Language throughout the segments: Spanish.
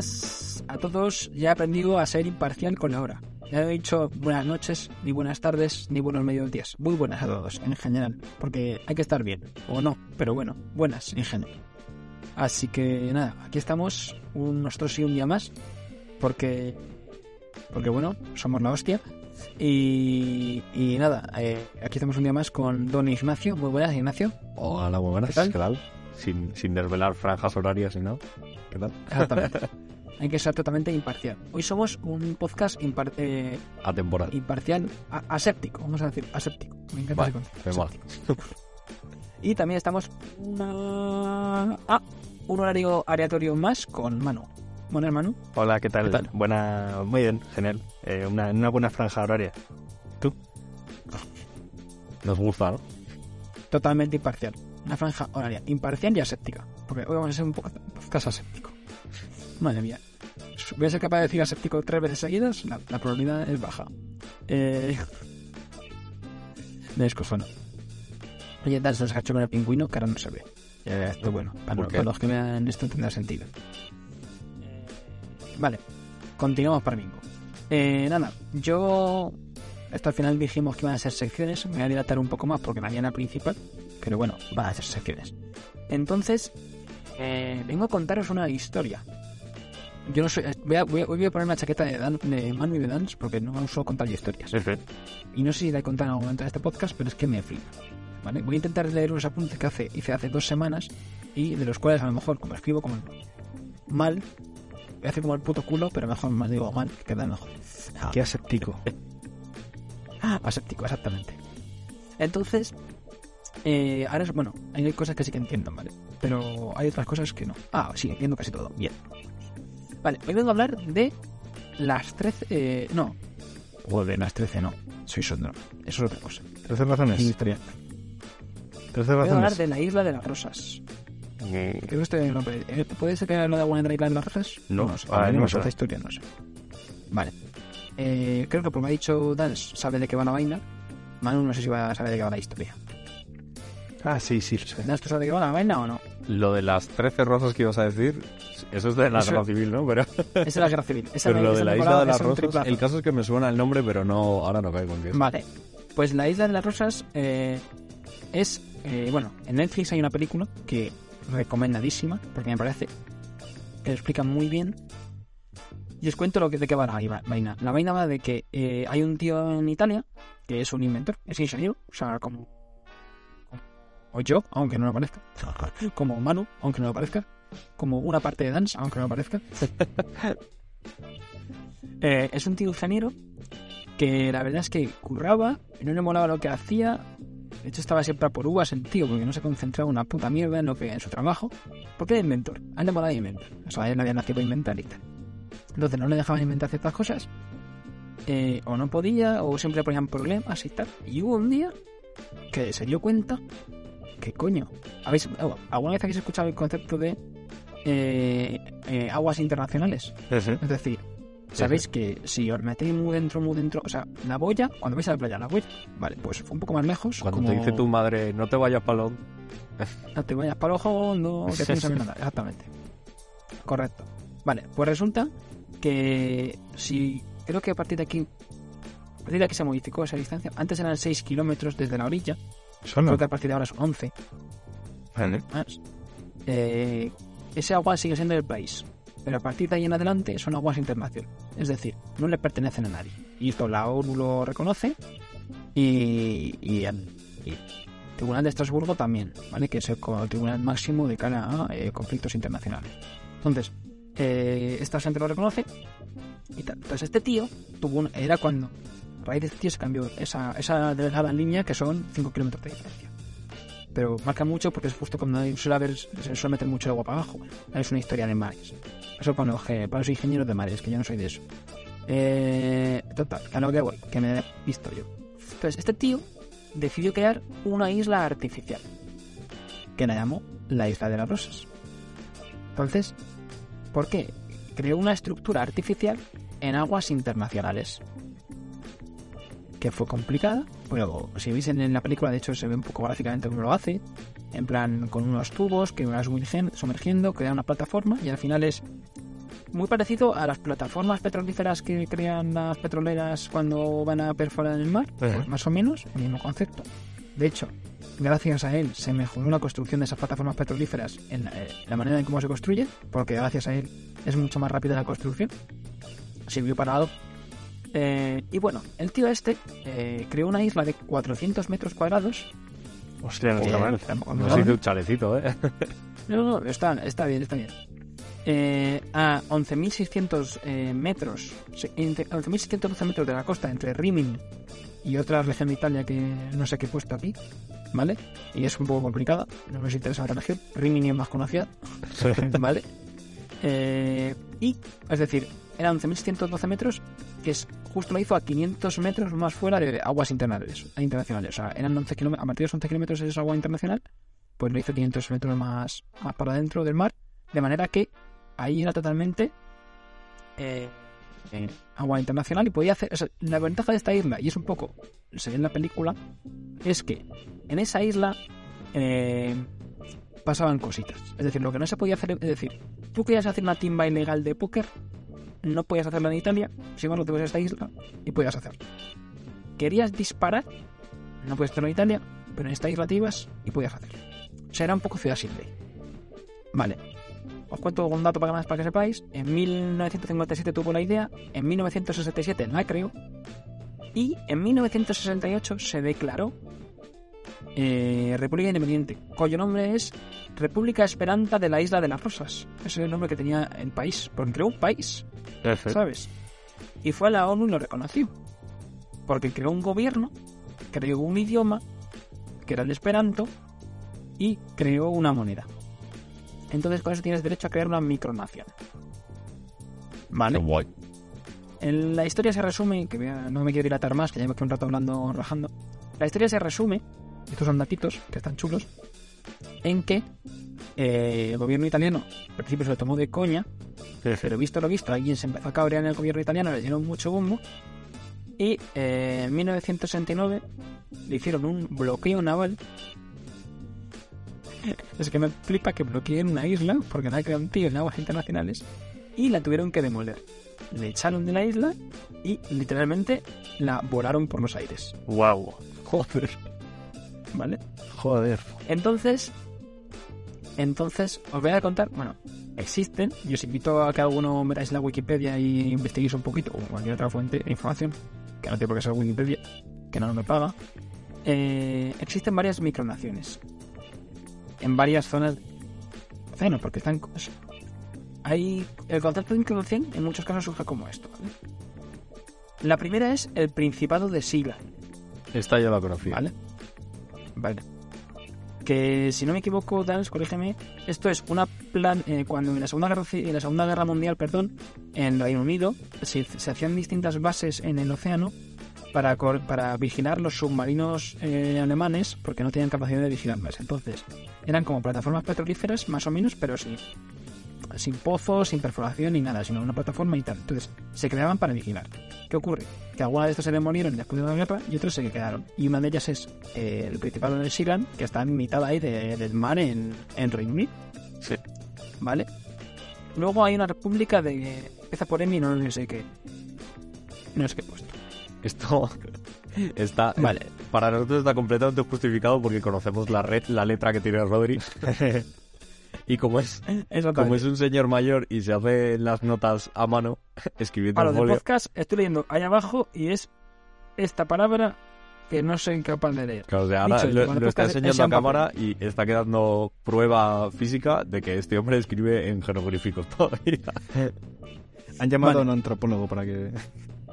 Buenas a todos. Ya he aprendido a ser imparcial con la hora. Ya he dicho buenas noches, ni buenas tardes, ni buenos mediodías. Muy buenas a todos, en general. Porque hay que estar bien. O no, pero bueno, buenas en general. Así que nada, aquí estamos, un, nosotros y un día más. Porque, porque bueno, somos la hostia. Y, y nada, eh, aquí estamos un día más con don Ignacio. Muy buenas, Ignacio. Hola, muy buenas. ¿Qué tal? ¿Qué tal? Sin, sin desvelar franjas horarias ni nada. ¿Qué tal? Exactamente. Hay que ser totalmente imparcial. Hoy somos un podcast impar- eh, Atemporal. imparcial, aséptico, vamos a decir, aséptico. Me encanta Vale, ese concepto. Y también estamos una... ah, un horario aleatorio más con Manu. Buenas, Manu. Hola, ¿qué tal? ¿Qué tal? Buena, muy bien, genial. Eh, una, una buena franja horaria. ¿Tú? Nos gusta, ¿no? Totalmente imparcial. Una franja horaria imparcial y aséptica. Porque hoy vamos a ser un poco podcast aséptico. Madre mía. Voy a ser capaz de decir aséptico tres veces seguidas. La, la probabilidad es baja. Eh... De escozono. Oye, Dan se nos cachó con el pingüino que ahora no se ve. Eh, esto bueno. Para, ¿Por los- qué? para los que vean esto tendrá sentido. Vale. Continuamos para bingo. Eh, nada, yo... Esto al final dijimos que iban a ser secciones. Me voy a dilatar un poco más porque mañana principal. Pero bueno, van a ser secciones. Entonces, eh, vengo a contaros una historia. Yo no soy. Voy a, voy a, voy a poner una chaqueta de, Dan, de Manu y de Dance porque no uso contar historias. Perfecto. Y no sé si la he contado en algún momento en este podcast, pero es que me flipa. ¿Vale? Voy a intentar leer unos apuntes que hace, hice hace dos semanas y de los cuales a lo mejor, como escribo como mal, voy a hacer como el puto culo, pero mejor más digo mal, que queda mejor. Qué aséptico. Aséptico, exactamente. Entonces, eh, ahora es, bueno, hay cosas que sí que entiendo, ¿vale? Pero hay otras cosas que no. Ah, sí, entiendo casi todo. Bien. Vale, hoy vengo a hablar de las 13... eh, no. Joder, las 13 no. Soy sondro. Eso es otra cosa. ¿Trece razones? Es historia. ¿Trece Voy a hablar razones? de la isla de las rosas. Mm, Creo que este nombre... eh, ¿Puede ser que lo de alguna de la isla de las rosas? No. sé. Ah, no no esta historia, no sé. Vale. Eh, creo que por me ha dicho Dance sabe de qué va la vaina. Manu no sé si va a saber de qué va la historia. Ah, sí, sí. ¿Dance tú sabes de qué va la vaina o no? Lo de las trece rosas que ibas a decir, eso es de la Eso- guerra civil, ¿no? Pero, Esa es la guerra civil. Esa pero me- lo de la isla de las rosas, el caso es que me suena el nombre, pero no, ahora no caigo en qué. Vale. Pues la isla de las rosas eh, es... eh, bueno, en Netflix hay una película que recomendadísima, porque me parece que lo explica muy bien. Y os cuento lo que, de qué va la vaina. La vaina va de que eh, hay un tío en Italia que es un inventor, es ingeniero, o sea, como... O yo, aunque no lo parezca. Como Manu, aunque no lo parezca. Como una parte de Dance, aunque no lo parezca. Eh, es un tío ingeniero que la verdad es que curraba, no le molaba lo que hacía. De hecho, estaba siempre a por uvas el tío, porque no se concentraba una puta mierda en lo que en su trabajo. Porque era inventor. A él le molaba inventar. O sea, él le había nacido a inventar y tal. Entonces no le dejaban inventar ciertas cosas. eh, o no podía, o siempre ponían problemas y tal. Y hubo un día que se dio cuenta que coño. ¿Habéis, oh, ¿Alguna vez habéis escuchado el concepto de eh, eh, aguas internacionales? Es decir, sabéis que si os metéis muy dentro, muy dentro, o sea, la boya, cuando vais a la playa, la boya, vale, pues un poco más lejos. Cuando como, te dice tu madre, no te vayas para lo... No te vayas para que tú no sabes nada. Exactamente. Correcto. Vale, pues resulta que si. Creo que a partir de aquí. A partir de aquí se modificó esa distancia. Antes eran 6 kilómetros desde la orilla. Eso no. Creo que a partir de ahora son 11 Vale. más. Eh, ese agua sigue siendo del país. Pero a partir de ahí en adelante son aguas internacionales. Es decir, no le pertenecen a nadie. Y esto la ONU lo reconoce. Y, y el, y el Tribunal de Estrasburgo también, ¿vale? Que es el, tribunal máximo de cara a eh, conflictos internacionales. Entonces, eh, esta gente lo reconoce y. Entonces este tío tuvo un, era cuando raíz de este tío se cambió esa, esa delgada línea que son 5 kilómetros de diferencia. Pero marca mucho porque es justo cuando suele haber, se suele meter mucho agua para abajo. Es una historia de mares. Eso para los, que- para los ingenieros de mares, que yo no soy de eso. Eh, total, a lo que voy, que me he visto yo. Entonces, este tío decidió crear una isla artificial, que la llamó la Isla de las Rosas. Entonces, ¿por qué? Creó una estructura artificial en aguas internacionales. Que fue complicada, pero si veis en la película, de hecho, se ve un poco gráficamente cómo lo hace. En plan, con unos tubos que sumergen- sumergiendo, crea una plataforma y al final es muy parecido a las plataformas petrolíferas que crean las petroleras cuando van a perforar en el mar. Pues más o menos, el mismo concepto. De hecho, gracias a él se mejoró la construcción de esas plataformas petrolíferas en la, eh, la manera en cómo se construye, porque gracias a él es mucho más rápida la construcción. Sirvió para algo. Eh, y bueno, el tío este eh, creó una isla de 400 metros cuadrados. Hostia, no Eh, está mal. va. hizo un chalecito, ¿eh? No, no, está, está bien, está bien. Eh, a 11.600 eh, metros, se- entre 11.612 metros de la costa entre Rimini y otra región de Italia que no sé qué he puesto aquí, ¿vale? Y es un poco complicada, no me interesa la región. Rimini es más conocida, ¿vale? Eh, y, es decir, eran 11.612 metros, que es justo lo hizo a 500 metros más fuera de aguas internacionales. internacionales. O sea, eran 11 kilómetros, a partir de los 11 kilómetros es agua internacional, pues lo hizo 500 metros más, más para adentro del mar, de manera que ahí era totalmente eh, eh, agua internacional y podía hacer... o sea, la ventaja de esta isla, y es un poco, se ve en la película, es que en esa isla eh, pasaban cositas. Es decir, lo que no se podía hacer, es decir, tú querías hacer una timba ilegal de póker, no podías hacerla en Italia, sin embargo te vas a esta isla y podías hacerlo. Querías disparar, no puedes hacerlo en Italia, pero en esta isla te ibas y podías hacerlo. O sea, era un poco ciudad sin ley. Vale. Os cuento un dato para más para que sepáis. En 1957 tuvo la idea, en 1967 la creó y en 1968 se declaró eh, República Independiente, cuyo nombre es República Esperanta de la Isla de las Rosas. Ese es el nombre que tenía el país, porque creó un país. ¿sabes? Y fue a la ONU y lo reconoció. Porque creó un gobierno, creó un idioma, que era el esperanto, y creó una moneda. Entonces con eso tienes derecho a crear una micronación. ¿Vale? Guay. En la historia se resume, que no me quiero dilatar más, que ya llevo aquí un rato hablando, rajando. La historia se resume, estos son datitos que están chulos, en que eh, el gobierno italiano al principio se lo tomó de coña, pero visto lo visto, alguien se empezó a cabrear en el gobierno italiano, le dieron mucho bombo, y eh, en 1969 le hicieron un bloqueo naval. Es que me flipa que bloqueen una isla, porque la un tío en aguas internacionales, y la tuvieron que demoler. Le echaron de la isla y literalmente la volaron por los aires, Wow. Joder. ¿Vale? Joder. Entonces, entonces os voy a contar, bueno, existen, y os invito a que alguno miráis la Wikipedia y investiguéis un poquito, o cualquier otra fuente de información, que no tiene por qué ser Wikipedia, que no me paga. Eh, existen varias micronaciones en varias zonas océano, porque están. Hay el concepto de micronación en muchos casos surge como esto. ¿vale? La primera es el Principado de Sila, Esta yo la conocía. ¿Vale? Vale. Que si no me equivoco, Dals, corrígeme, esto es una plan eh, cuando en la Segunda Guerra en la Segunda Guerra Mundial, perdón, en Reino Unido se, hacían distintas bases en el océano para para vigilar los submarinos eh, alemanes porque no tenían capacidad de vigilarlas. Entonces, eran como plataformas petrolíferas más o menos, pero sin sin pozos, sin perforación ni nada, sino una plataforma y tal. Entonces, se creaban para vigilar. ¿Qué ocurre? Que algunas de estos se demolieron después de la guerra y otros se quedaron. Y una de ellas es eh, el Principado de Sealand, que está en mitad ahí de- del mar en, en Reino Unido. Sí. ¿Vale? Luego hay una república de... Empieza por M y no sé qué. No sé qué puesto. Esto está. Vale. Para nosotros está completamente justificado porque conocemos la red, la letra que tiene Rodri. y como es, como es un señor mayor y se hace las notas a mano, escribiendo A lo en del folio. podcast estoy leyendo ahí abajo y es esta palabra que no soy capaz de leer. Claro, o sea, ahora Dicho, lo, está enseñando a cámara y está quedando prueba física de que este hombre escribe en jeroglíficos todavía. Han llamado Vale. a un antropólogo para que...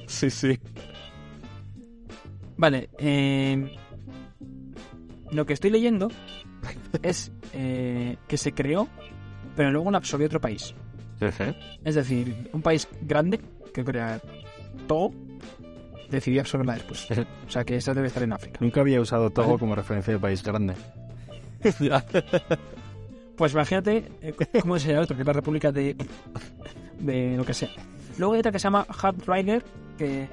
sí, sí. Vale, eh, lo que estoy leyendo es eh, que se creó, pero luego lo absorbió otro país. Es decir, un país grande, que crea todo, decidió absorberla después. O sea que eso debe estar en África. Nunca había usado Togo Vale. como referencia de país grande. Pues imagínate eh, cómo se llama otro, que es la República de. de lo que sea. Luego hay otra que se llama Hard Rider, que.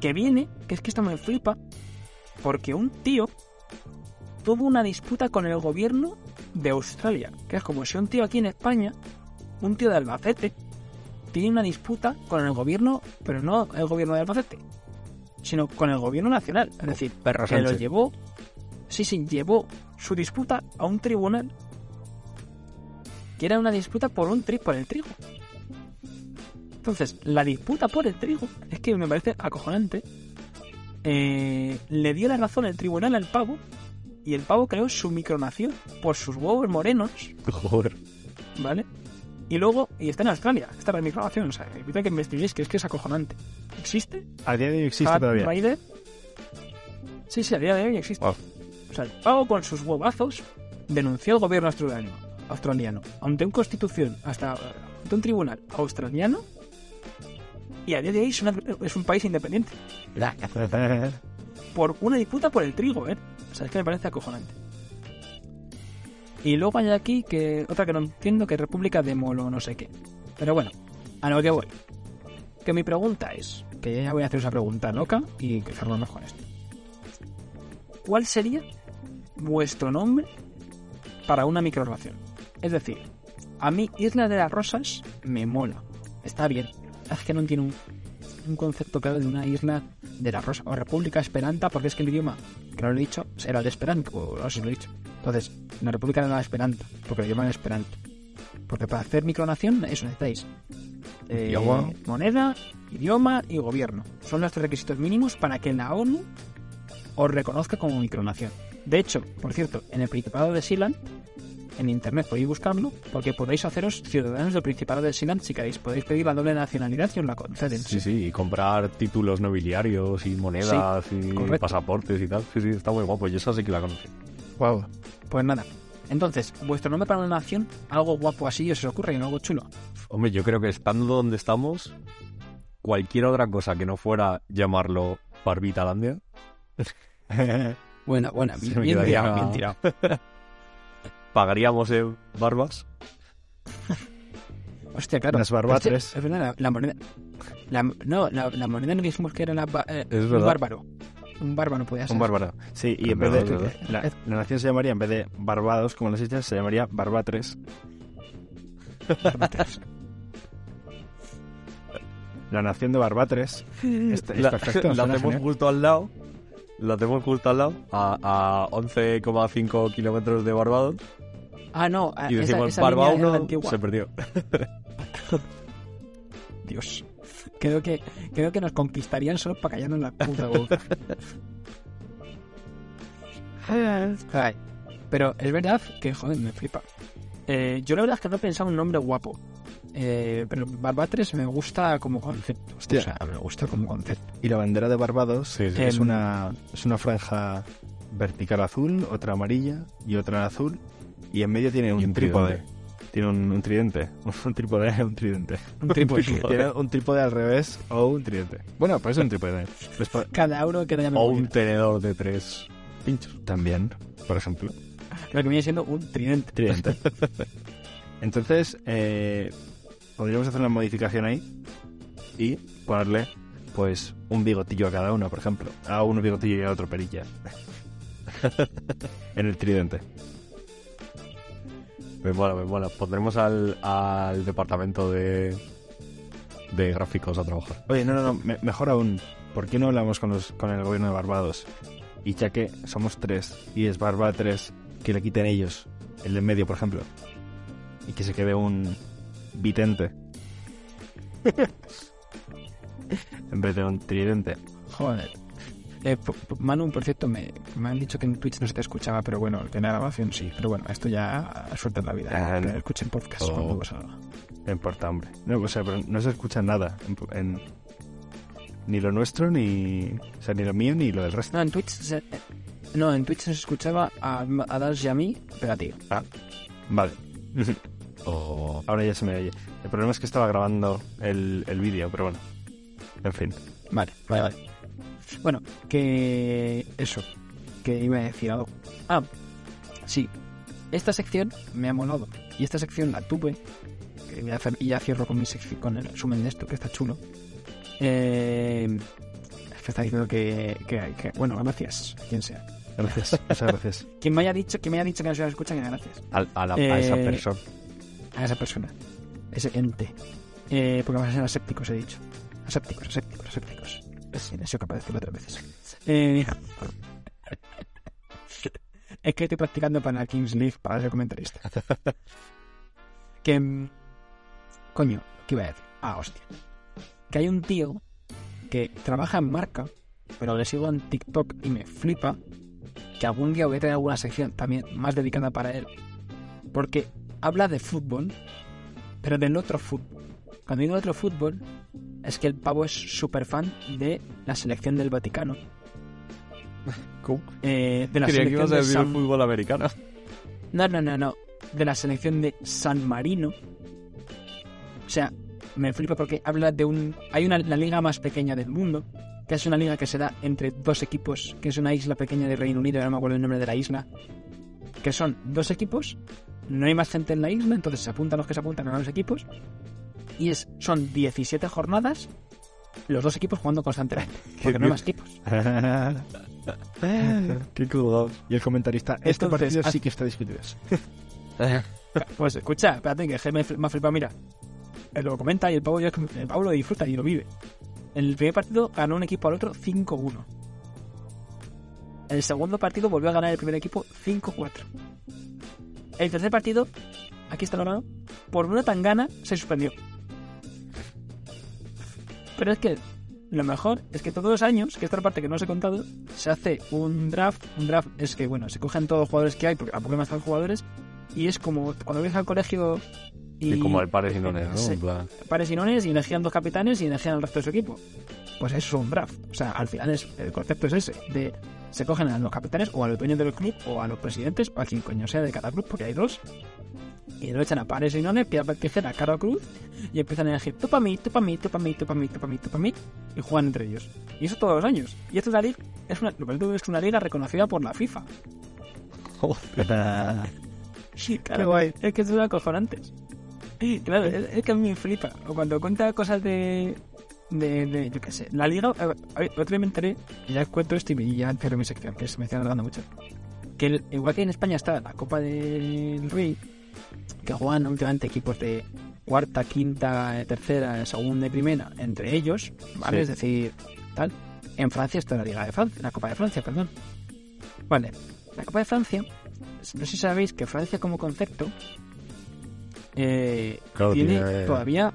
que viene, que es que esto me flipa, porque un tío tuvo una disputa con el gobierno de Australia. Que es como si un tío aquí en España, un tío de Albacete, tiene una disputa con el gobierno, pero no el gobierno de Albacete, sino con el gobierno nacional. Es decir, Perro que lo llevó, sí, sí, llevó su disputa a un tribunal que era una disputa por un tri por el trigo. Entonces, la disputa por el trigo es que me parece acojonante. Eh, le dio la razón el tribunal al pavo y el pavo creó su micronación por sus huevos morenos, Joder. ¿vale? Y luego, y está en Australia, está la micronación, o sea, evita que investiguéis que es que es acojonante. ¿Existe? A día de hoy existe todavía. Rider. Sí, sí, a día de hoy existe. Wow. O sea, el pavo con sus huevazos denunció al gobierno australiano, australiano ante un constitución, hasta ante un tribunal australiano, y a día de hoy es, una- es un país independiente. Por una disputa por el trigo, ¿eh? Sea, es que me parece acojonante. Y luego hay aquí que otra que no entiendo, que República de Molo no sé qué. Pero bueno, a lo que voy. Que mi pregunta es, que ya voy a hacer esa pregunta loca y que cerramos con esto. ¿Cuál sería vuestro nombre para una microrelación? Es decir, a mí Isla de las Rosas me mola. Está bien. Es que no tiene un, un concepto claro de una isla de las rosas o República Esperanta, porque es que el idioma, que no lo he dicho, era el Esperanto, o no sé si lo he dicho. Entonces, la República de la Esperanta, porque idioma es Esperanto. Porque para hacer micronación, eso necesitáis. eh, Idioma. moneda, idioma y gobierno. Son los tres requisitos mínimos para que la ONU os reconozca como micronación. De hecho, por cierto, en el Principado de Sealand, en internet podéis buscarlo, porque podéis haceros ciudadanos del Principado de Sealand si queréis. Podéis pedir la doble nacionalidad y os la conceden. Sí, sí, y comprar títulos nobiliarios y monedas y correcto. pasaportes y tal. Sí, sí, está muy guapo. Yo esa sí que la conocí. Wow. Pues nada. Entonces, vuestro nombre para una nación, algo guapo así os ocurre y no algo chulo. Hombre, yo creo que estando donde estamos, cualquier otra cosa que no fuera llamarlo Barbitalandia, Buena, buena, Se me quedaría- pagaríamos en barbas. Hostia, claro. Las barbatres. Hostia, Es verdad, la, la moneda. la- no, la, la moneda no dijimos que era eh, Es un bárbaro. Un bárbaro podía ser. Un bárbaro. Sí, y en vez de... La, la nación se llamaría, en vez de Barbados, como las islas, se llamaría Barbatres. La nación de Barbatres. Está, es La, perfecto. la hacemos justo al lado. La hacemos justo al lado, a, a 11,5 kilómetros de Barbados. Ah, no. Y decimos esa Barba línea era la 1 antigua. se perdió. Dios. Creo que, creo que nos conquistarían solo para callarnos la puta boca. Pero es verdad que, joder, me flipa. Eh, yo la verdad es que no he pensado un nombre guapo. Eh, pero Barbatres me gusta como concepto. Hostia. O sea, me gusta como concepto. Y la bandera de Barbados Sí, sí. es, Em, una, es una franja vertical azul, otra amarilla y otra azul. Y en medio tiene un, un trípode. Tiene un, un tridente. Un trípode, un tridente. Un trípode. Tiene un trípode al revés o un tridente. Bueno, pues es un trípode. Pues Cada euro que te llame O un tenedor de tres pinchos. También, por ejemplo. Lo que viene siendo un tridente. Tridente. Entonces, eh, podríamos hacer una modificación ahí y ponerle, pues, un bigotillo a cada uno, por ejemplo. A uno bigotillo y a otro perilla. en el tridente. Me mola, me mola. Pondremos al, al departamento de, de gráficos a trabajar. Oye, no, no, no, me- mejor aún. ¿Por qué no hablamos con, los, con el gobierno de Barbados? Y ya que somos tres y es Barba 3, que le quiten ellos el de en medio, por ejemplo. Y que se quede un vitente. en vez de un tridente. Joder. Eh, Manu, por cierto, me, me han dicho que en Twitch no se te escuchaba, pero bueno, en la grabación sí. Pero bueno, esto ya suerte en la vida. Ah, no. escuchen podcast Oh. cuando salga. No importa, hombre. No, o sea, pero no se escucha nada. En, en- ni lo nuestro, ni. O sea, ni lo mío, ni lo del resto. No, en Twitch se, no, en Twitch se escuchaba a, a Dash y a mí, pero a ti. Ah, vale. Oh, Ahora ya se me oye. El problema es que estaba grabando el, el vídeo, pero bueno. En fin. Vale, vale, vale. Bueno, que eso, que iba a decir algo. Ah, sí, esta sección me ha molado. Y esta sección la tuve. que voy a hacer- y ya cierro con mi sección, con el resumen de esto, que está chulo. Eh, es que está diciendo que, que, que- bueno, gracias, quien sea. Gracias. Muchas gracias. Quien me haya dicho, que me haya dicho que no se la escucha, que gracias. a, a la- a esa Eh, persona. a esa persona, ese ente. Eh, porque van a ser asépticos, he dicho. Asépticos, asépticos, asépticos. He sido capaz de decirlo tres veces. Eh, es que estoy practicando para la Kings League para ser comentarista. que. mm, Coño, ¿qué iba a decir? Ah, hostia. Que hay un tío que trabaja en marca, pero le sigo en TikTok y me flipa que algún día voy a tener alguna sección también más dedicada para él. Porque habla de fútbol, pero del otro fútbol. Cuando digo otro fútbol, es que el pavo es súper fan de la selección del Vaticano. ¿Cómo? Eh, de la Creía que ibas a de decir San... el fútbol americano. No, no, no, no. De la selección de San Marino. O sea, me flipa porque habla de un... Hay una la liga más pequeña del mundo, que es una liga que se da entre dos equipos, que es una isla pequeña de Reino Unido, no me acuerdo el nombre de la isla, que son dos equipos, no hay más gente en la isla, entonces se apuntan los que se apuntan a los equipos, y es son 17 jornadas, los dos equipos jugando constantemente, porque no hay más equipos. Qué colgados. Y el comentarista, este Entonces, partido sí que está discutido. Pues escucha, espérate, que me, me ha flipado, mira. Él lo comenta y el ya- el pavo lo disfruta y lo vive. En el primer partido ganó un equipo al otro 5-1. En el segundo partido volvió a ganar el primer equipo 5-4. El tercer partido, aquí está lo raro, por una tangana se suspendió. Pero es que lo mejor es que todos los años, que esta es la parte que no os he contado, se hace un draft. Un draft es que, bueno, se cogen todos los jugadores que hay, porque tampoco hay más jugadores, y es como cuando vienes al colegio y, Y como el pares y nones, ¿no? Sí. En plan, pares y nones y elegían dos capitanes y elegían al resto de su equipo. Pues eso es un draft. O sea, al final es, el concepto es ese, de se cogen a los capitanes o a los dueños del club o a los presidentes o a quien coño sea de cada club, porque hay dos. Y lo echan a pares y nones, piedra, papel, tijera, cara o cruz y empiezan a elegir tú para mí, tú para mí, tú para mí, tú para mí, tú para mí, tú para mí y juegan entre ellos. Y eso todos los años. Y esto es una liga, es una, lo es que es una liga reconocida por la FIFA. Sí, claro. Qué guay. Es que son acojonantes. Sí, claro, es, es que a mí me flipa. O cuando cuenta cosas de. de, de yo qué sé. La liga. A ver, a ver, otro día me enteré. Y ya cuento esto y ya cierro mi sección, que se me está alargando mucho. Que el- igual que en España está la Copa del Rey, que juegan últimamente equipos de cuarta, quinta, eh, tercera, segunda y primera, entre ellos, ¿vale? Sí. Es decir, tal. En Francia está la Liga de Francia, la Copa de Francia, perdón. Vale, la Copa de Francia, no sé si sabéis que Francia como concepto eh, Claro, tiene tiene- todavía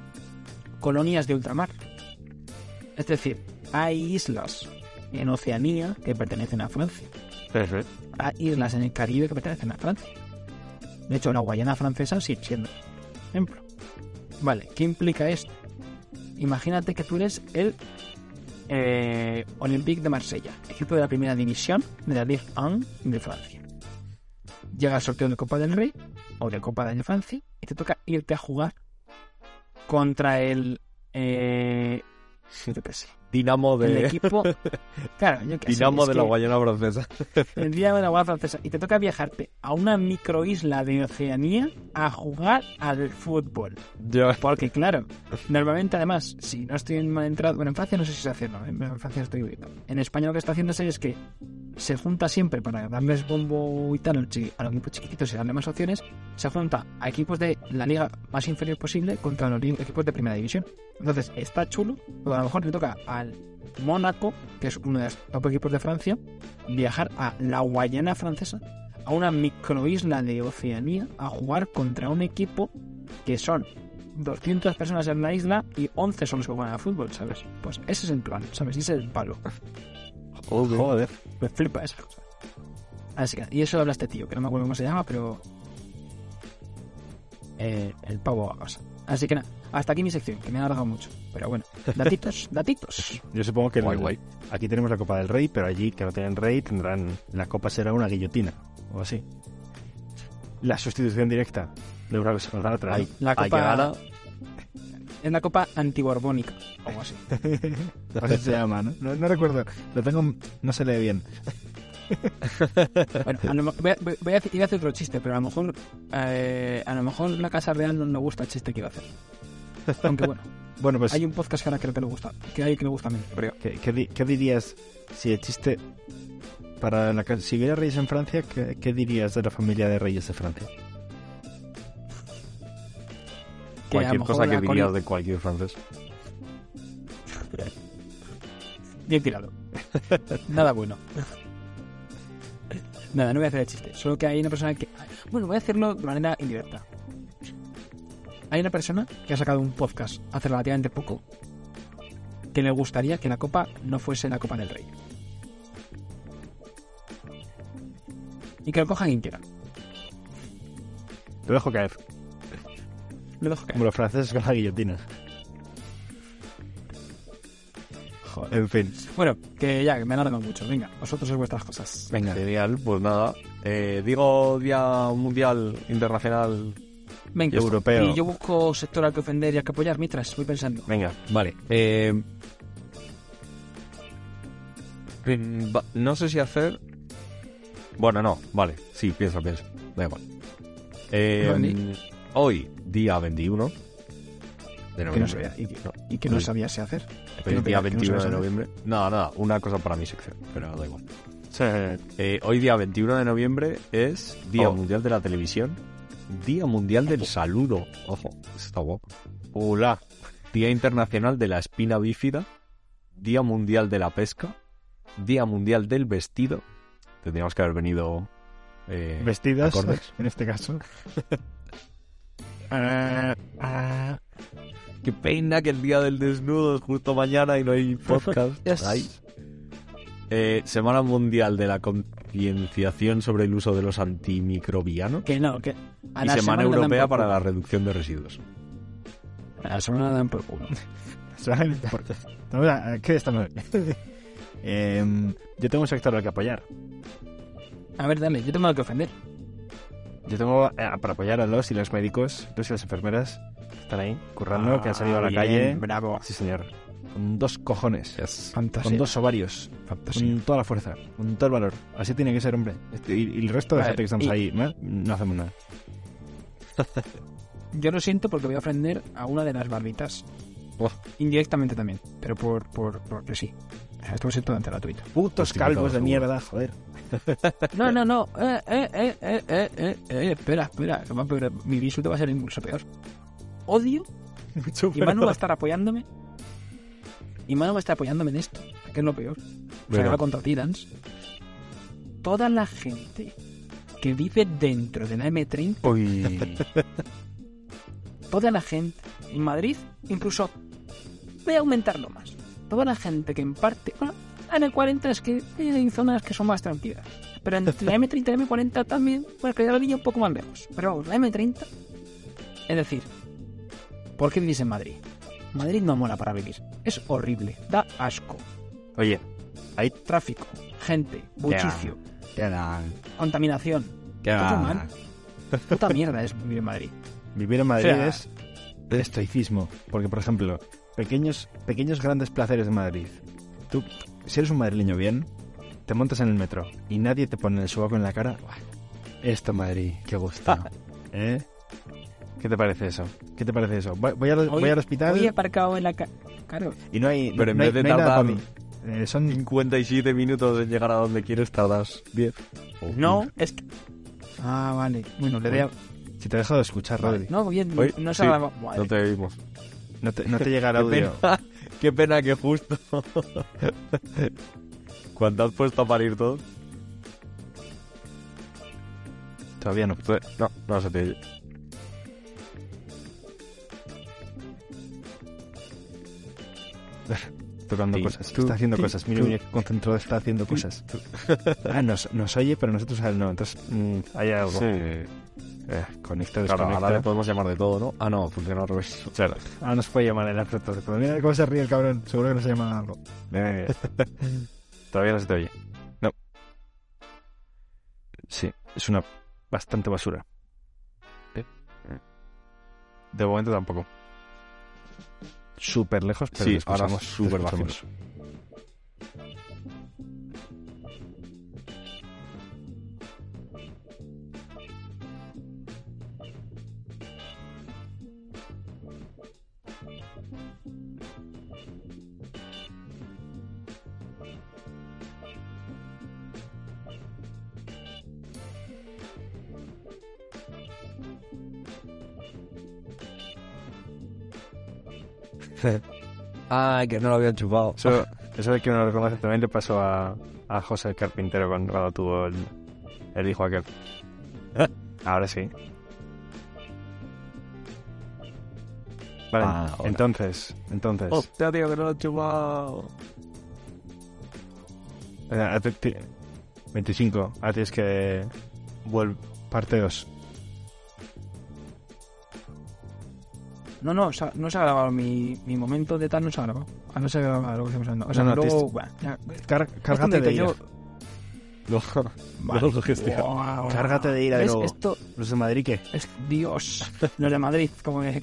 colonias de ultramar. Es decir, hay islas en Oceanía que pertenecen a Francia. Hay islas en el Caribe que pertenecen a Francia. De hecho, la Guayana francesa sigue siendo. Ejemplo. Vale, ¿qué implica esto? Imagínate que tú eres el eh, Olympique de Marsella, equipo de la primera división de la Ligue 1 de Francia. Llega al sorteo de Copa del Rey o de Copa de Francia y te toca irte a jugar contra el. Eh. Dinamo El de, equipo. Claro, yo sé, Dinamo de la que- Guayana francesa. el día de la Guardia Francesa y te toca viajarte a una microisla de Oceanía a jugar al fútbol. Ya. Porque, claro, normalmente, además, si no estoy mal entrado, bueno, en Francia no sé si se hace, ¿no? En Francia estoy. En España lo que está haciéndose es que se junta siempre para darles bombo y tal a los a equipos chiquititos y darle más opciones. Se junta a equipos de la liga más inferior posible contra los equipos de primera división. Entonces, está chulo, pero a lo mejor le toca al Mónaco, que es uno de los top equipos de Francia, viajar a la Guayana francesa, a una microisla de Oceanía, a jugar contra un equipo que son 200 personas en la isla y 11 son los que juegan al fútbol, ¿sabes? Pues ese es el plan, ¿sabes? Y ese es el palo. Joder. Me flipa esa cosa. Así que, y eso habla este tío, que no me acuerdo cómo se llama, pero. Eh, el pavo cosa. Así que nada, hasta aquí mi sección, que me ha alargado mucho. Pero bueno, datitos, datitos. Yo supongo que Guay, el- guay. aquí tenemos la Copa del Rey, pero allí que no tienen rey tendrán la copa será una guillotina o así. La sustitución directa de una cosa con la otra. Ay, La copa gana. es la copa antiborbónica, o así. Así se llama, ¿no? ¿no? no recuerdo. Lo tengo, no se lee bien. Bueno, a lo voy, a, voy a hacer otro chiste, pero a lo mejor eh, a lo mejor la casa real no me gusta el chiste que iba a hacer. Aunque bueno, Bueno, pues, hay un podcast que ahora creo que le gusta, que hay que le gusta a mí, ¿qué, qué di- qué dirías si el chiste para la si hubiera reyes en Francia, ¿qué, qué dirías de la familia de reyes de Francia? que Cualquier cosa que dirías de cualquier francés. Bien tirado. Nada bueno. Nada, no voy a hacer el chiste. Solo que hay una persona que... Bueno, voy a hacerlo de manera indirecta. Hay una persona que ha sacado un podcast hace relativamente poco que le gustaría que la copa no fuese la copa del rey. Y que lo coja quien quiera. Lo dejo caer, Lo dejo caer. como los franceses con la guillotina. Joder. En fin, Bueno, que ya, que me alargan mucho. Venga, vosotros es vuestras cosas. venga. Genial, pues nada. Eh, digo Día Mundial Internacional. Venga, Europeo. Y yo busco sector al que ofender y al que apoyar mientras voy pensando. Venga, vale. Eh, no sé si hacer. Bueno, no, vale. Sí, piensa, piensa. Da igual. Eh, Vale. Hoy, día 21 de Que no noviembre. sabía, y, que- No, y que no sí. sabía si hacer. el no día te- que no 21 de noviembre. Nada, nada, una cosa para mi sección, pero da igual. Sí, Eh, hoy, día 21 de noviembre, es Día Oh. Mundial de la Televisión. Día Mundial del Saludo. Ojo, está guapo. Hola. Día Internacional de la Espina Bífida, Día Mundial de la Pesca, Día Mundial del Vestido. Tendríamos que haber venido eh, Vestidas, acordes. en este caso. Ah, ah. Qué pena que el Día del Desnudo es justo mañana y no hay podcast. Yes. Ay. Eh, Semana Mundial de la Concienciación sobre el uso de los antimicrobianos Que no, que. a y Semana Europea para la reducción de residuos. A la semana dan por culo. ¿Qué estamos? Em, yo tengo un sector al que apoyar. A ver, dale, yo tengo algo que ofender. Yo tengo eh, para apoyar a los y los médicos, los y las enfermeras que están ahí currando, que han salido a la Ah, bien, calle. Bravo. Sí, señor. Con dos cojones. Fantasía. Con dos ovarios. Fantasía. Con toda la fuerza. Con todo el valor. Así tiene que ser, hombre. Este- Y, y el resto de Vale, gente que estamos y- ahí, ¿eh? no hacemos nada. Yo lo siento porque voy a ofender a una de las barbitas. Oh. Indirectamente también, pero por, por, porque sí. Esto va a ser totalmente gratuito. Putos calvos de mierda, joder. No, no, no. Eh, eh, eh, eh, eh, eh, eh, espera, espera. que va a peor- Mi insulto va a ser incluso peor. Odio y Manu va a estar apoyándome. Y Manu va a estar apoyándome en esto, que es lo peor. O sea, va contra Titans. Toda la gente que vive dentro de la M30, Uy. toda la gente en Madrid, incluso voy a aumentarlo más. Toda la gente que en parte, bueno, en el 40 es que hay zonas que son más tranquilas. Pero en la M30 y la M40 también, bueno, que ya la línea un poco más lejos. Pero vamos, la M30, es decir, ¿por qué vivís en Madrid? Madrid no mola para vivir. Es horrible, da asco. Oye, Tráfico, gente, bullicio, contaminación. Todo mal. Puta mierda es vivir en Madrid. Vivir en Madrid O sea- es estoicismo. Porque, por ejemplo, pequeños, pequeños grandes placeres de Madrid. Tú, si eres un madrileño bien, te montas en el metro y nadie te pone el sobaco en la cara. Esto, Madrid, qué gusto. ¿Eh? ¿Qué te parece eso? ¿Qué te parece eso? Voy, voy al, voy al hospital Hoy he aparcado en la ca- Claro, y no hay, Pero en no hay- vez de no hay nada tardar- mí. Eh, son 57 minutos en llegar a donde quieres, tardas 10. o no, 15. es que... Ah, vale. Bueno, le doy a... Si te he dejado de escuchar, Rodri. No, bien, no se sí, ha No te oímos. No te, no te llega el Qué audio. pena, qué pena que justo. Cuando has puesto a parir todo. Todavía no. No, no se te oye. tocando cosas. tu, está haciendo ti, cosas. Qué concentrado está haciendo cosas. ah, nos, nos oye, pero nosotros no. Entonces, mm, hay algo. Sí. Eh, conecta, Claro, desconecta. ahora le podemos llamar de todo, ¿no? Ah, no, funciona al revés. Claro. Ahora nos puede llamar el afecto. Pero mira cómo se ríe el cabrón. Seguro que nos llama algo. Eh, Todavía no se te oye. No. Sí, es una bastante basura. De momento tampoco. Súper lejos, pero Sí, ahora súper le Ay, que no lo habían chupado. Eso, eso de que uno lo reconoce también le pasó a, a José el carpintero cuando, cuando tuvo el, el hijo aquel. Ahora sí. Vale, Ah, entonces, entonces, Hostia, tío, que no lo han chupado. eh, te- te- 25, ahora tienes que vuelve parte 2. No, no, ha- no se ha grabado mi, mi momento de tal, no se ha grabado. Ah, no se ha grabado lo que estamos hablando. O sea, No, no, luego, bueno, ya, cárgate de yo, ira. No, vale. no lo gestiona. Guau, Cárgate de ira de. Esto Los de Madrid, ¿qué? es Dios. Los de Madrid, como que.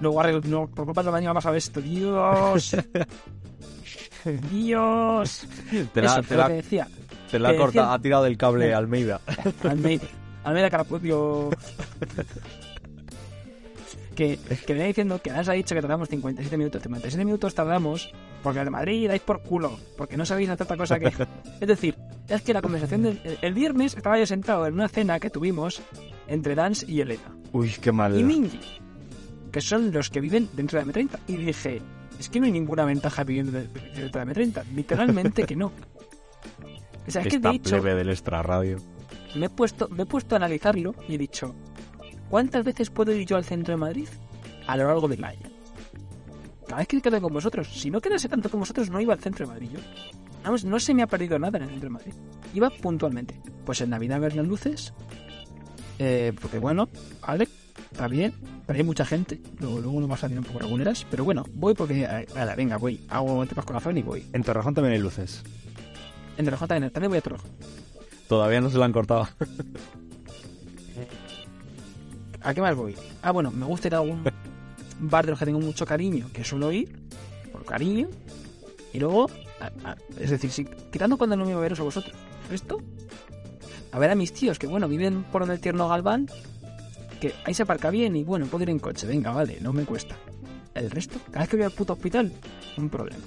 Luego no, por culpa de la mañana vas a ver esto. Dios. Dios. Te la, Eso, te la, que decía. te la que corta, decía- ha tirado del cable. Almeida. Almeida, Almeida Carapullo. Que, que venía diciendo que Nas ha dicho que tardamos 57 minutos. 57 minutos tardamos porque de Madrid dais por culo. Porque no sabéis hacer otra cosa que. Es decir, es que la conversación del el, el viernes estaba yo sentado en una cena que tuvimos entre Dance y Elena. Uy, qué mal. Y Minji. Que son los que viven dentro de la M30. Y dije, es que no hay ninguna ventaja viviendo de- dentro de la M30. Literalmente que no. O sea, es que Esta de hecho del extra radio. me he puesto me he puesto a analizarlo y he dicho ¿cuántas veces puedo ir yo al centro de Madrid a lo largo del año? Cada vez que quedo con vosotros. Si no quedase tanto con vosotros, no iba al centro de Madrid yo. Vamos, no se me ha perdido nada en el centro de Madrid. Iba puntualmente. Pues en Navidad a ver las luces. eh, porque bueno, vale, está bien. Pero hay mucha gente. Luego, luego nos va a salir un poco reguleras. Pero bueno, voy porque... eh, Vale, venga, voy. Hago tepas corazón y voy. En Torrejón también hay luces. En Torrejón también, también voy a Torrejón. Todavía no se la han cortado. ¿A qué más voy? Ah, bueno, me gusta ir a algún bar de los que tengo mucho cariño, que suelo ir, por cariño, y luego, a- a- es decir, si, tirando cuando no me voy a veros a vosotros, esto, a ver a mis tíos, que bueno, viven por donde el tierno Galván, que ahí se aparca bien y bueno, puedo ir en coche, venga, vale, no me cuesta. El resto, cada vez que voy al puto hospital, un problema.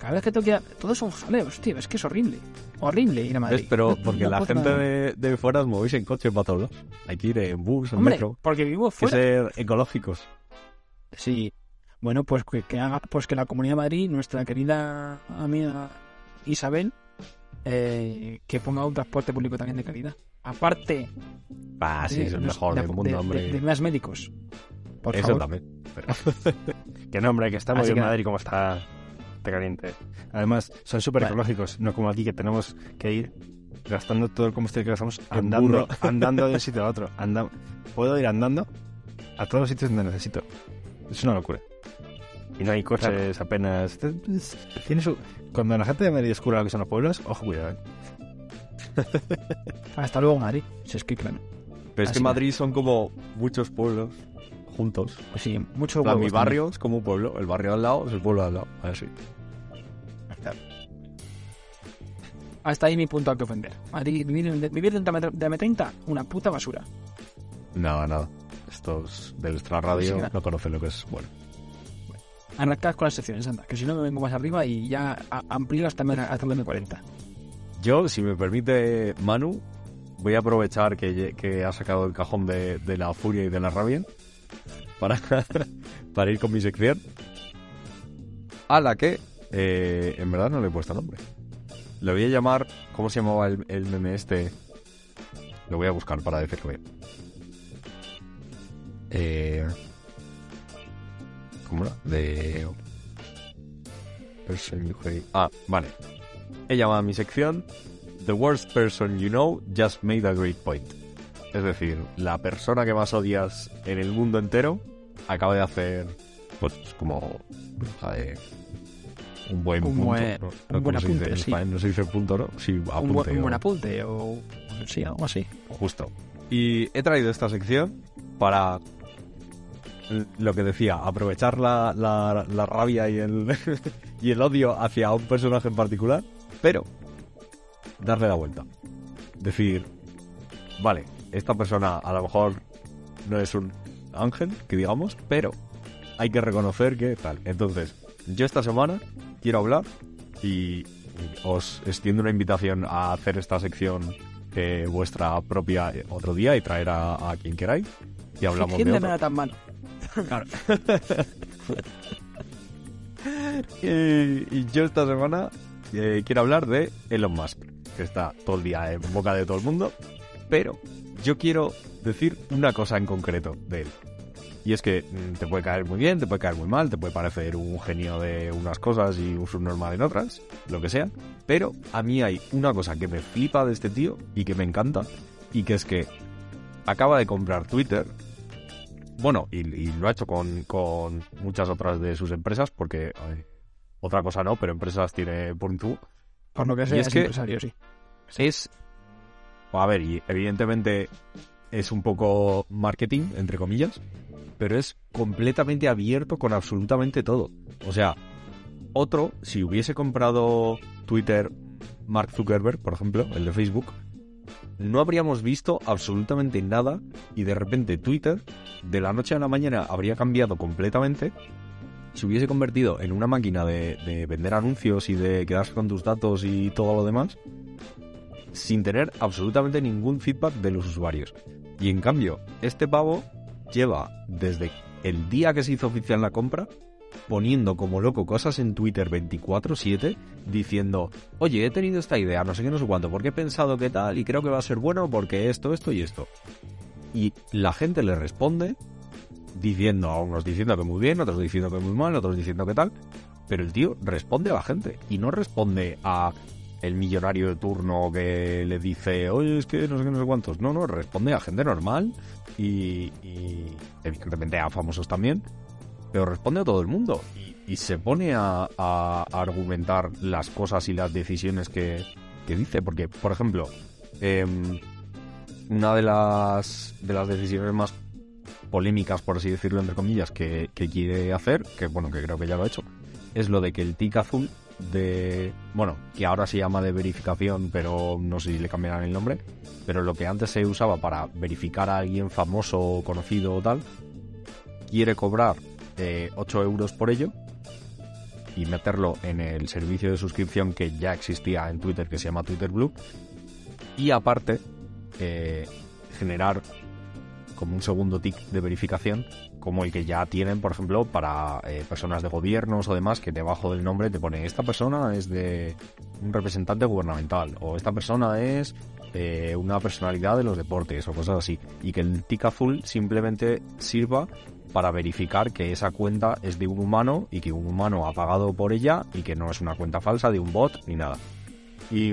Cada vez que tengo que ir a- Todos son jaleos, tío, es que es horrible. Horrible ir a Madrid. ¿Ves? Pero porque la gente de, de fuera os movéis en coche para todos lados. Hay que ir en bus, en Hombre, metro. porque vivo Hay que fuera. ser ecológicos. Sí. Bueno, pues que, que haga, pues que la Comunidad de Madrid, nuestra querida amiga Isabel, eh, que ponga un transporte público también de calidad. Aparte Ah, sí, de, es el mejor de, del mundo, hombre. de- más médicos. Por Eso favor. también. Que no, hombre, que está muy bien que- Madrid como está de caliente. Además, son súper ecológicos, no como aquí que tenemos que ir gastando todo el combustible que gastamos andando, andando de un sitio a otro. Anda- Puedo ir andando a todos los sitios donde necesito. Es una locura. Y no hay coches apenas. Tiene su... Cuando la gente de Madrid descubra lo que son los pueblos, ojo, cuidado. ¿eh? Hasta luego, Madrid. Si es que claro. Pero es Así que. Madrid son como muchos pueblos juntos. Pues sí, mucho huevos mi barrio es como un pueblo. El barrio al lado es el pueblo al lado. Así. también. Hasta ahí mi punto a que ofender. Madrid, vivir, en- vivir dentro de la M30, una puta basura. Nada, nada. Estos del extra radio Sí, no conocen lo que es bueno. Arrancad con las secciones, anda. Que si no me vengo más arriba y ya amplío hasta, hasta el M40. Yo, si me permite Manu, voy a aprovechar que ha sacado el cajón de, de la furia y de la rabia para, para ir con mi sección. A la que, eh, en verdad, no le he puesto nombre. Le voy a llamar, ¿cómo se llamaba el, el meme este? Lo voy a buscar para decirlo bien. Eh, ¿Cómo era? De... person you hate. Ah, vale. He llamado a mi sección The worst person you know just made a great point. Es decir, la persona que más odias en el mundo entero acaba de hacer, pues, como, joder, un buen Un punto. buen- ¿no? un buen ¿cómo se dice? apunte, sí. no se dice punto, ¿no? Sí, apunte. un, buen, un buen apunte o sí, algo así. Justo. Y he traído esta sección para lo que decía, aprovechar la, la- la rabia y el, y el odio hacia un personaje en particular, pero darle la vuelta. Decir, vale, esta persona a lo mejor no es un ángel, que digamos, pero hay que reconocer que tal. Entonces, yo esta semana quiero hablar y os extiendo una invitación a hacer esta sección eh, vuestra propia eh, otro día y traer a, a quien queráis y hablamos ¿Quién de otro. tan malo? Y, y yo esta semana eh, quiero hablar de Elon Musk, que está todo el día en boca de todo el mundo, pero yo quiero decir una cosa en concreto de él. Y es que mm, te puede caer muy bien, te puede caer muy mal, te puede parecer un genio de unas cosas y un subnormal en otras, lo que sea. Pero a mí hay una cosa que me flipa de este tío y que me encanta, y que es que acaba de comprar Twitter. Bueno, y, y lo ha hecho con, con muchas otras de sus empresas, porque ay, otra cosa no, pero empresas tiene por un tubo. Por lo que sea, es es, que- empresario, sí. Es. A ver, y evidentemente es un poco marketing, entre comillas, pero es completamente abierto con absolutamente todo. O sea, otro, si hubiese comprado Twitter Mark Zuckerberg, por ejemplo, el de Facebook, no habríamos visto absolutamente nada y de repente Twitter, de la noche a la mañana, habría cambiado completamente. Se hubiese convertido en una máquina de, de vender anuncios y de quedarse con tus datos y todo lo demás, sin tener absolutamente ningún feedback de los usuarios. Y en cambio, este pavo lleva desde el día que se hizo oficial la compra poniendo como loco cosas en Twitter 24/7 diciendo, oye, he tenido esta idea, no sé qué, no sé cuánto, porque he pensado que tal y creo que va a ser bueno porque esto, esto y esto. Y la gente le responde diciendo, a unos diciendo que muy bien, otros diciendo que muy mal, otros diciendo que tal, pero el tío responde a la gente y no responde a el millonario de turno que le dice, oye, es que no sé qué, no sé cuántos. No, no, responde a gente normal y, y evidentemente a famosos también, pero responde a todo el mundo y, y se pone a, a argumentar las cosas y las decisiones que, que dice. Porque, por ejemplo, em, una de las, de las decisiones más polémicas, por así decirlo, entre comillas, que, que quiere hacer, que bueno, que creo que ya lo ha hecho, es lo de que el tic azul de, bueno, que ahora se llama de verificación, pero no sé si le cambiarán el nombre, pero lo que antes se usaba para verificar a alguien famoso, conocido o tal, quiere cobrar eh, 8 euros por ello y meterlo en el servicio de suscripción que ya existía en Twitter, que se llama Twitter Blue, y aparte eh, generar como un segundo tic de verificación, como el que ya tienen, por ejemplo, para eh, personas de gobiernos o demás, que debajo del nombre te pone esta persona es de un representante gubernamental, o esta persona es una personalidad de los deportes, o cosas así. Y que el tic azul simplemente sirva para verificar que esa cuenta es de un humano y que un humano ha pagado por ella y que no es una cuenta falsa de un bot ni nada. Y,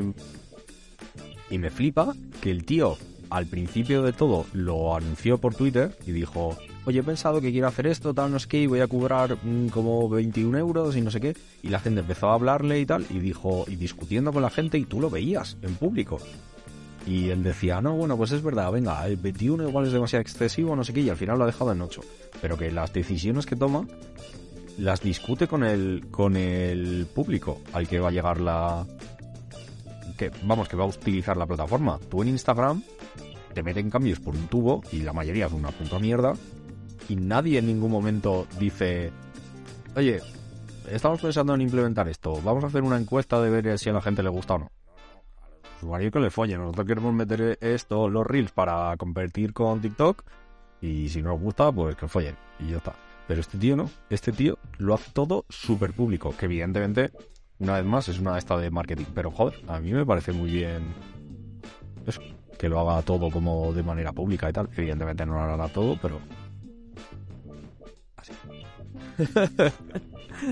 y me flipa que el tío al principio de todo lo anunció por Twitter y dijo, oye, he pensado que quiero hacer esto, tal, no sé qué, y voy a cobrar mm, como 21 euros y no sé qué. Y la gente empezó a hablarle y tal, y dijo, y discutiendo con la gente, y tú lo veías en público. Y él decía, no, bueno, pues es verdad, venga, el 21 igual es demasiado excesivo, no sé qué, y al final lo ha dejado en 8. Pero que las decisiones que toma las discute con el, con el público al que va a llegar la... Que, vamos, que va a utilizar la plataforma. Tú en Instagram te meten cambios por un tubo y la mayoría es una puta mierda y nadie en ningún momento dice, oye, estamos pensando en implementar esto, vamos a hacer una encuesta de ver si a la gente le gusta o no. Usuario que le folle, nosotros queremos meter esto, los reels para competir con TikTok y si no nos gusta, pues que follen y ya está. Pero este tío no, este tío lo hace todo súper público, que evidentemente, una vez más, es una esta de marketing. Pero joder, a mí me parece muy bien eso, que lo haga todo como de manera pública y tal. Evidentemente no lo hará todo, pero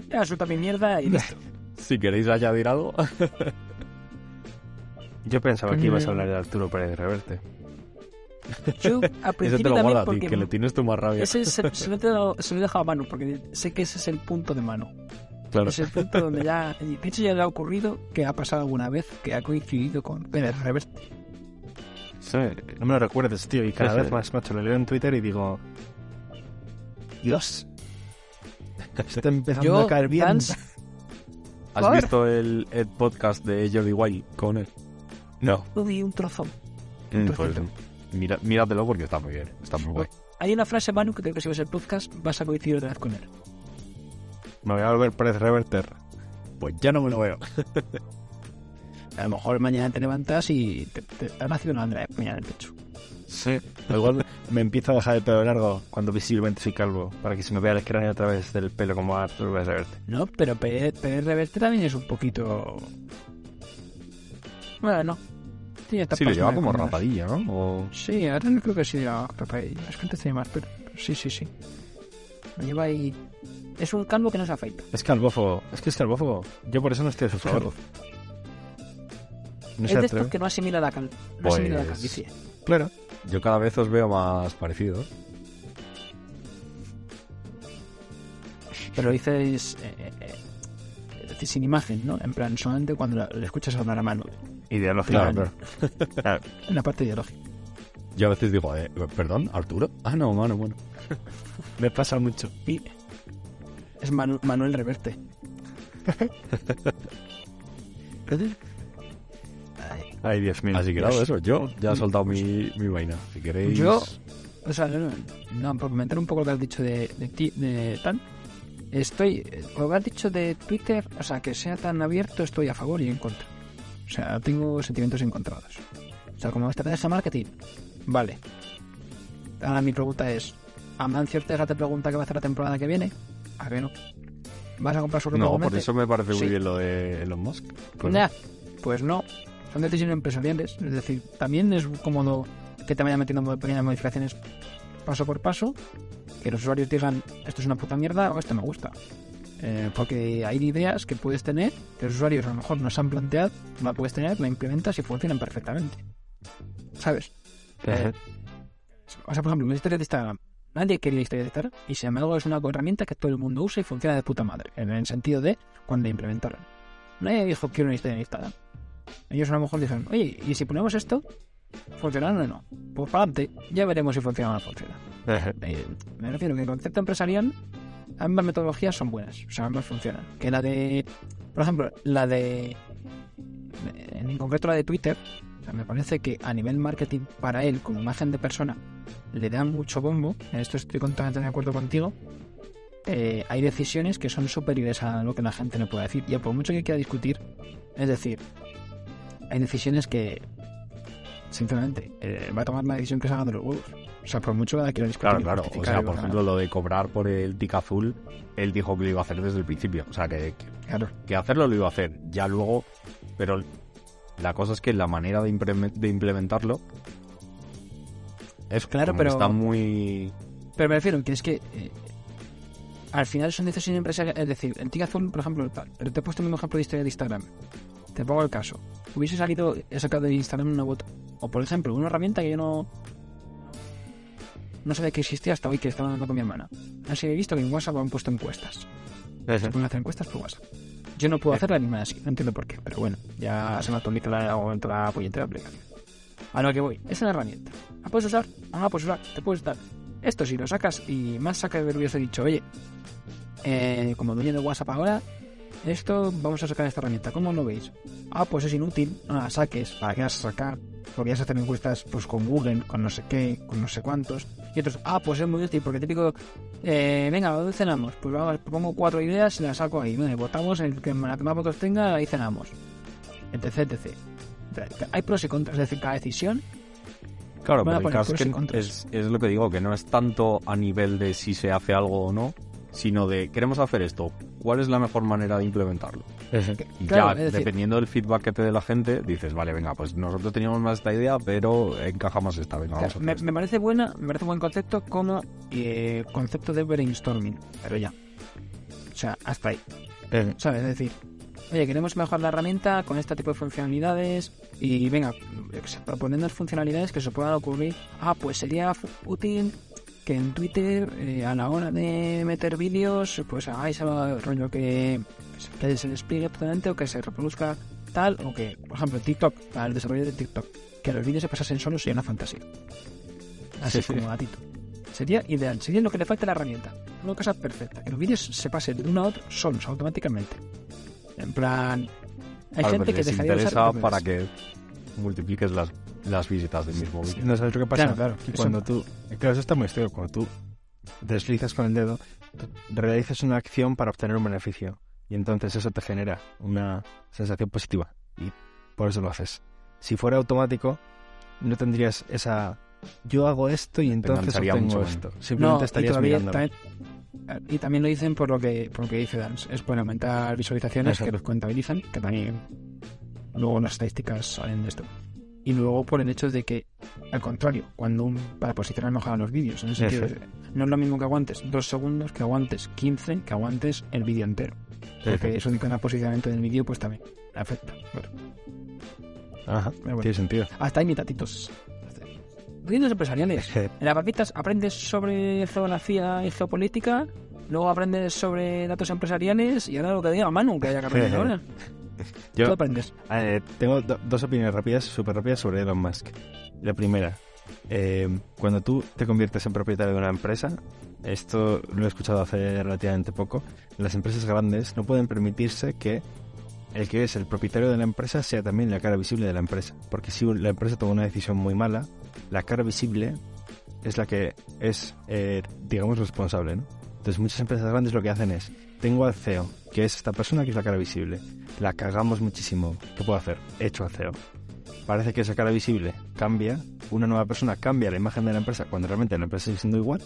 Ya, suelta mi mierda y listo. si queréis añadir algo. Yo pensaba que ibas a Mm. hablar de Arturo Pérez Reverte. Yo al Ese te principio lo también guarda a ti, que le tienes tú más rabia. ese se, se lo he dejado, se lo he dejado a Manu porque sé que ese es el punto de Manu. Claro. Es el punto donde ya... De hecho ya le ha ocurrido que ha pasado alguna vez que ha coincidido con Pérez Reverte. Sí, no me lo recuerdes, tío. Y cada Sí, vez sí. más, macho, lo leo en Twitter y digo... Dios. Está empezando Yo, a caer bien. ¿Has visto el, el podcast de Jordi Wild con él? No. uy, un trozo. Mm, Perfecto. pues, mira, míratelo porque está muy bien. Está muy guay. Hay una frase, Manu, que creo que si ves el podcast vas a coincidir otra vez con él. Me voy a volver Pérez Reverter. Pues ya no me lo veo. A lo mejor mañana te levantas y te, te, te ha nacido una Andrea mañana en el pecho. Sí. Igual me empiezo a dejar el pelo largo cuando visiblemente soy calvo. Para que se me vea el cráneo a través del pelo como a Arturo Pérez Reverte. No, pero Pérez, Reverte también es un poquito... Bueno, etapas Sí, lo lleva como rapadilla, ¿no? O... Sí, ahora no creo que sí rapadilla. Es que antes tenía más, pero pero sí, sí, sí. Lo lleva ahí... Es un calvo que no se afeita. Es calvófogo. Es que es calvófogo. Yo por eso no estoy a su favor. No es de estos que no asimila la, cal... no asimila la Pues- calvicie. Claro. Yo cada vez os veo más parecidos. Pero lo dices... eh, eh, eh, sin imagen, ¿no? En plan, solamente cuando la- le escuchas hablar a mano. Ideológico. Claro. Claro. En la parte ideológica. Yo a veces digo, eh, ¿perdón? ¿Arturo? Ah, no, mano, bueno. Me pasa mucho. Y es Manu- Manuel Reverte. Ay, Ay, Dios mío. Así que nada, eso. Yo ya he soltado mi, mi vaina. Si queréis... Yo, o sea, no, no, por comentar un poco lo que has dicho de, de ti, de tan, estoy, lo que has dicho de Twitter, o sea, que sea tan abierto, estoy a favor y en contra. O sea, tengo sentimientos encontrados. O sea, como estrategia de marketing, vale. Ahora mi pregunta es, ¿Amancio Ortega te pregunta qué va a hacer la temporada que viene? ¿A que no? ¿Vas a comprar su ropa No, por eso me parece muy Sí. bien lo de Elon Musk. Pues Ya, pues no. Son decisiones empresariales. Es decir, también es cómodo que te vayan metiendo pequeñas modificaciones paso por paso. Que los usuarios digan, esto es una puta mierda o esto me gusta. Eh, porque hay ideas que puedes tener, que los usuarios a lo mejor no se han planteado, la puedes tener, la implementas y funcionan perfectamente. ¿Sabes? Eh, O sea, por ejemplo, una historia de Instagram. Nadie quería historia de Instagram y sin embargo es una herramienta que todo el mundo usa y funciona de puta madre. En el sentido de cuando la implementaron. Nadie dijo quiero una historia de Instagram. Ellos a lo mejor dijeron, oye, ¿y si ponemos esto? ¿Funcionará o no? Pues para adelante, ya veremos si funciona o no funciona. eh, me refiero que el concepto empresarial, ambas metodologías son buenas, o sea, ambas funcionan. Que la de, por ejemplo, la de, en concreto la de Twitter, o sea, me parece que a nivel marketing para él, como imagen de persona, le dan mucho bombo, en esto estoy completamente de acuerdo contigo, eh, hay decisiones que son superiores a lo que la gente no puede decir. Y por mucho que quiera discutir, es decir, hay decisiones que, sinceramente, eh, va a tomar la decisión que se haga de los huevos. O sea, por mucho que la quiera discutir. Claro, claro. O sea, por ejemplo, lo de cobrar por el tic azul, él dijo que lo iba a hacer desde el principio. O sea, que, que, Claro. que hacerlo lo iba a hacer. Ya luego, pero la cosa es que la manera de, implementarlo es Claro, que pero- está muy... Pero me refiero que es que eh, al final son decisiones empresariales. Es decir, el Tic Azul, por ejemplo, tal. Pero te he puesto el mismo ejemplo de historia de Instagram. Te pongo el caso. Hubiese salido, he sacado de Instagram una bot. O por ejemplo, una herramienta que yo no. No sabía que existía hasta hoy que estaba hablando con mi hermana. Así he visto que en WhatsApp han puesto encuestas. Se pueden hacer encuestas por WhatsApp. Yo no puedo hacerla ni así, no entiendo por qué, pero bueno, ya se me actualiza la, la puñetera aplicación. A lo que voy, es una herramienta. ¿La puedes usar? Ah, la puedes usar, te puedes dar. Esto si lo sacas y más saca de hubiese dicho, oye, eh, como dueño de WhatsApp ahora, esto vamos a sacar esta herramienta, ¿cómo lo veis? Ah, pues es inútil, no la saques, ¿para qué vas a sacar? Podrías hacer encuestas pues con Google, con no sé qué, con no sé cuántos. Y otros, ah, pues es muy útil, porque típico, eh, venga, ¿dónde cenamos? Pues vamos, pongo cuatro ideas y las saco ahí. Bueno, votamos el que la que más votos tenga, ahí cenamos. Etc, etc. Hay pros y contras, es decir, cada decisión. Claro, pero el caso que es, es lo que digo, que no es tanto a nivel de si se hace algo o no, sino de queremos hacer esto, ¿cuál es la mejor manera de implementarlo? Y Claro, ya, decir- dependiendo del feedback que te dé la gente, dices, vale, venga, pues nosotros teníamos más esta idea, pero encaja más esta, venga, vamos a me, me parece buena, me parece buen concepto como eh, concepto de brainstorming, pero ya. O sea, hasta ahí. eh, ¿Sabes? Es decir, oye, queremos mejorar la herramienta con este tipo de funcionalidades y venga, proponiendo funcionalidades que se puedan ocurrir. Ah, pues sería útil que en Twitter eh, a la hora de meter vídeos pues hagáis el rollo que, se despliegue totalmente o que se reproduzca tal o que, por ejemplo, TikTok, para el desarrollo de TikTok, que los vídeos se pasasen solos sería una fantasía. Así Sí, sí. como gatito. Sería ideal, sería lo que le falta a la herramienta. Una cosa perfecta, que los vídeos se pasen de uno a otro solos, automáticamente. En plan, hay gente que dejaría de usar para que multipliques las, las visitas del mismo vídeo. No sabes lo que pasa. Claro, claro, Que eso- cuando tú. Claro, eso está muy estudiado. Cuando tú deslizas con el dedo, realizas una acción para obtener un beneficio. Y entonces eso te genera una sensación positiva. Y por eso lo haces. Si fuera automático, no tendrías esa. Yo hago esto y entonces obtengo mucho esto. No, Simplemente y estarías todavía mirando. también, y también lo dicen por lo que por lo que dice Dance. Es por aumentar visualizaciones Exacto. que los contabilizan, que también luego las estadísticas salen de esto. Y luego por el hecho de que, al contrario, cuando un, para posicionar mejor a los vídeos, en el sentido de- no es lo mismo que aguantes dos segundos, que aguantes 15, que aguantes el vídeo entero. Porque eso de cada posicionamiento del vídeo pues también afecta. Bueno, Ajá, bueno. tiene sentido. Hasta hay mitatitos. Vídeos empresariales. En las papitas aprendes sobre geografía y geopolítica, luego aprendes sobre datos empresariales y ahora lo que diga Manu, que haya que aprender ahora. Eh, tengo do- dos opiniones rápidas, súper rápidas sobre Elon Musk. La primera, eh, cuando tú te conviertes en propietario de una empresa, esto lo he escuchado hace relativamente poco, las empresas grandes no pueden permitirse que el que es el propietario de la empresa sea también la cara visible de la empresa. Porque si la empresa toma una decisión muy mala, la cara visible es la que es, eh, digamos, responsable, ¿no? Entonces muchas empresas grandes lo que hacen es, tengo al CEO, que es esta persona que es la cara visible, la cagamos muchísimo, ¿qué puedo hacer? Hecho al CEO. Parece que esa cara visible cambia, una nueva persona cambia la imagen de la empresa cuando realmente la empresa sigue siendo igual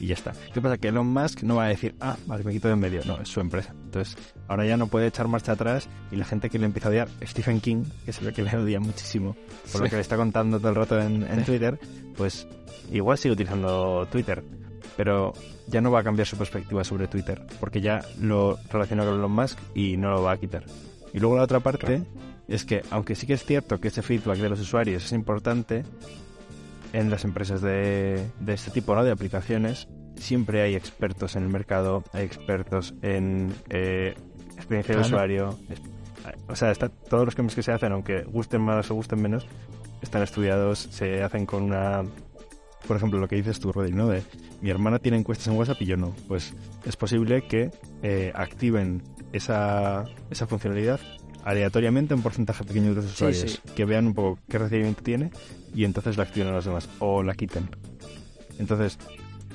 y ya está. ¿Qué pasa? Que Elon Musk no va a decir, ah, vale, me quito de en medio. No, es su empresa. Entonces, ahora ya no puede echar marcha atrás y la gente que le empieza a odiar, Stephen King, que es el que le odia muchísimo por lo que le está contando todo el rato en, en Twitter, pues igual sigue utilizando Twitter, pero ya no va a cambiar su perspectiva sobre Twitter, porque ya lo relaciona con Elon Musk y no lo va a quitar. Y luego la otra parte es que, aunque sí que es cierto que ese feedback de los usuarios es importante, en las empresas de, de este tipo ¿no? de aplicaciones siempre hay expertos en el mercado, hay expertos en eh, experiencia de usuario. o sea, está, todos los cambios que se hacen, aunque gusten más o gusten menos, están estudiados, se hacen con una... Por ejemplo, lo que dices tú, Rodri, ¿no? De mi hermana tiene encuestas en WhatsApp y yo no. Pues es posible que eh, activen esa, esa funcionalidad aleatoriamente un porcentaje pequeño de los usuarios sí. que vean un poco qué recibimiento tiene y entonces la activen a los demás o la quiten. Entonces,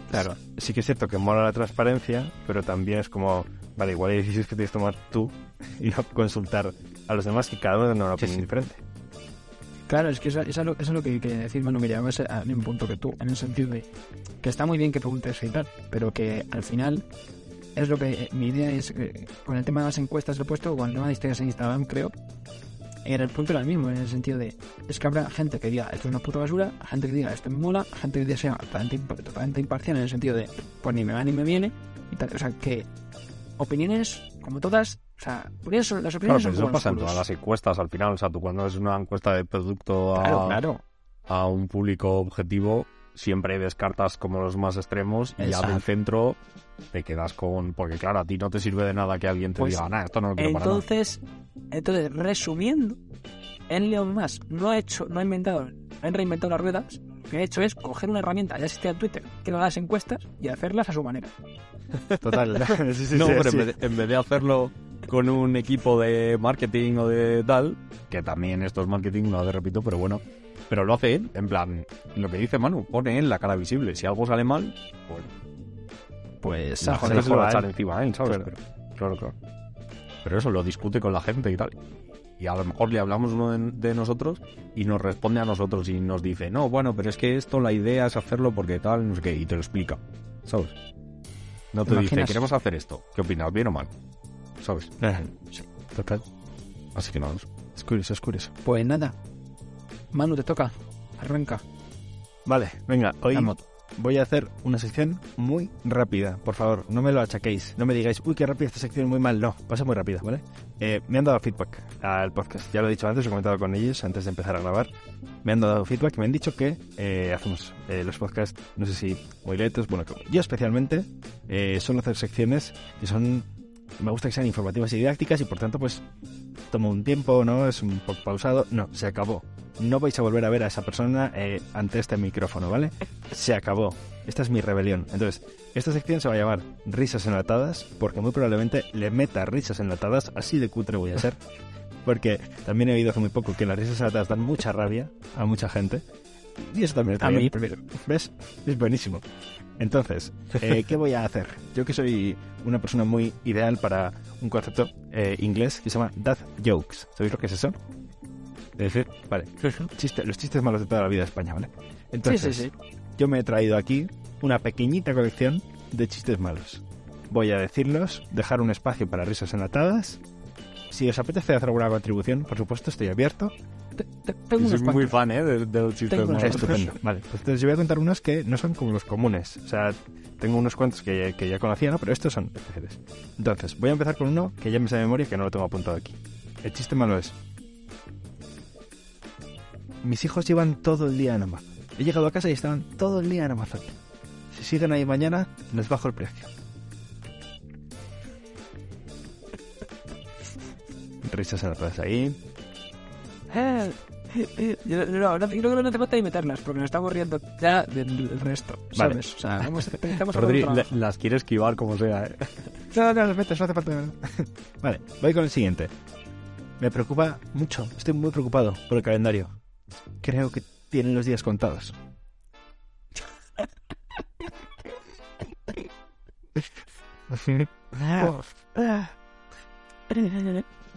claro, sí que es cierto que mola la transparencia, pero también es como, vale, igual hay decisiones que tienes que tomar tú y no consultar a los demás que cada uno tiene una opinión diferente. Claro, es que eso, es lo, eso es lo que quería decir, Manu, mira, es al mismo punto que tú, en el sentido de que está muy bien que preguntes y tal, pero que al final es lo que eh, mi idea es, eh, con el tema de las encuestas lo he puesto, con el tema de historias en Instagram, creo, era el punto era el mismo, en el sentido de, es que habrá gente que diga esto es una puta basura, gente que diga esto me mola, gente que diga sea totalmente imparcial en el sentido de, pues ni me va ni me viene, y tal, o sea, que opiniones, como todas, o sea, porque eso, las Claro, opiniones pero son eso pasa en todas las encuestas al final. O sea, tú cuando es una encuesta de producto a, Claro, claro. a un público objetivo, siempre descartas como los más extremos y ya Exacto. del centro te quedas con... Porque claro, a ti no te sirve de nada que alguien te Pues, diga, nada, esto no lo quiero para nada. Entonces, entonces, resumiendo, Elon Musk no ha hecho, no ha inventado, no ha reinventado las ruedas. Lo que ha hecho es coger una herramienta ya existía en Twitter, que era las encuestas, y hacerlas a su manera. Total. Sí, sí, No, sí, pero sí. en, vez de, en vez de hacerlo con un equipo de marketing o de tal, que también esto es marketing, una vez repito, pero bueno, pero lo hace él, en plan, lo que dice Manu, pone él la cara visible. Si algo sale mal, pues Pues, la joder, gente se lo va a echar encima a él, ¿sabes? Claro. Pero, claro, claro. Pero eso lo discute con la gente y tal. Y a lo mejor le hablamos uno de, de nosotros y nos responde a nosotros y nos dice, no, bueno, pero es que esto la idea es hacerlo porque tal, no sé qué, y te lo explica, ¿sabes? No ¿Te te dice, queremos hacer esto. ¿Qué opinas, bien o mal? ¿Sabes? Total. Así que nada. Es curioso, es curioso. pues nada. Manu, te toca. Arranca. Vale, venga, hoy voy a hacer una sección muy rápida. Por favor, no me lo achaquéis. No me digáis, uy, qué rápida esta sección, muy mal. No, pasa muy rápida, ¿vale? Eh, me han dado feedback al podcast. Ya lo he dicho antes, he comentado con ellos antes de empezar a grabar. Me han dado feedback y me han dicho que eh, hacemos eh, los podcasts, no sé si muy lentos. Bueno, yo especialmente eh, suelo hacer secciones que son. Me gusta que sean informativas y didácticas y por tanto, pues tomo un tiempo, ¿no? Es un poco pausado. No, se acabó. No vais a volver a ver a esa persona eh, ante este micrófono, ¿vale? Se acabó. Esta es mi rebelión. Entonces, esta sección se va a llamar Risas enlatadas, porque muy probablemente le meta risas enlatadas, así de cutre voy a ser. Porque también he oído hace muy poco que las risas enlatadas dan mucha rabia a mucha gente. Y eso también está A bien. mí. ¿Ves? Es buenísimo. Entonces, eh, ¿qué voy a hacer? Yo que soy una persona muy ideal para un concepto eh, inglés que se llama dad jokes. ¿Sabéis lo que es eso? Es decir, vale, chiste- los chistes malos de toda la vida de España, ¿vale? Sí, Entonces, sí, sí. yo me he traído aquí una pequeñita colección de chistes malos. Voy a decirlos, dejar un espacio para risas enlatadas. Si os apetece hacer alguna contribución, por supuesto, estoy abierto. Te- te- Soy muy fan, ¿eh? De, de los chistes Tengo unos malos. Estupendo. Vale, pues entonces yo voy a contar unos que no son como los comunes. O sea, tengo unos cuantos que, que ya conocía, ¿no? Pero estos son especiales. Entonces, voy a empezar con uno que ya me sé de memoria y que no lo tengo apuntado aquí. El chiste malo es... Mis hijos llevan todo el día en Amazon. He llegado a casa y estaban todo el día en Amazon. Si siguen ahí mañana, les bajo el precio. Risas enlatadas ahí. Eh, eh, eh, yo- no, no, yo creo que no hace falta imitarlas, porque nos estamos riendo ya del, del resto, Vale. ¿sabes? O sea, vamos, estamos Rodri, trabajo. las quiere esquivar como sea, ¿eh? No, no, los metes, no hace falta. vale, voy con el siguiente. Me preocupa mucho, estoy muy preocupado por el calendario. Creo que tienen los días contados.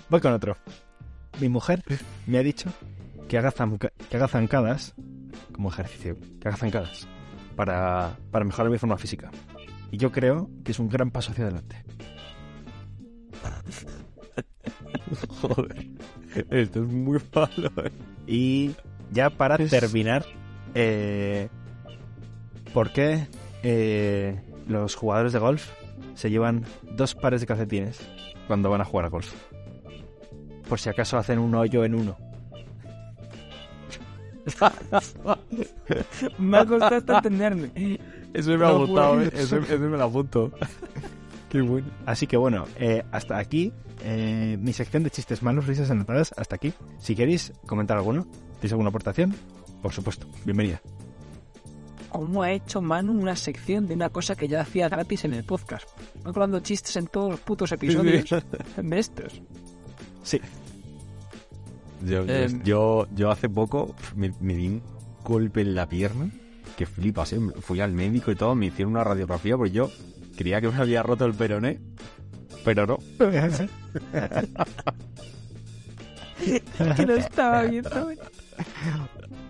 Voy con otro. Mi mujer me ha dicho que haga, zanca- que haga zancadas como ejercicio, que haga zancadas para, para mejorar mi forma física. Y yo creo que es un gran paso hacia adelante. Joder. Esto es muy malo, ¿eh? Y ya para Es- terminar, eh, ¿por qué eh, los jugadores de golf se llevan dos pares de calcetines cuando van a jugar a golf? Por si acaso hacen un hoyo en uno. Me ha costado hasta entenderme. Ese me ha No gustado, puedo. ¿eh? Ese, ese me lo apunto. Qué bueno. Así que bueno, eh, hasta aquí eh, mi sección de chistes malos, risas anotadas, hasta aquí. Si queréis comentar alguno, ¿tenéis alguna aportación? Por supuesto, bienvenida. ¿Cómo ha hecho Manu una sección de una cosa que ya hacía gratis en el podcast? Va colando chistes en todos los putos episodios de estos. Sí, Yo, Em. yo, yo hace poco me, me di un golpe en la pierna que flipas, ¿eh? Fui al médico y todo, me hicieron una radiografía porque yo creía que me había roto el peroné, pero no. Que no estaba viendo.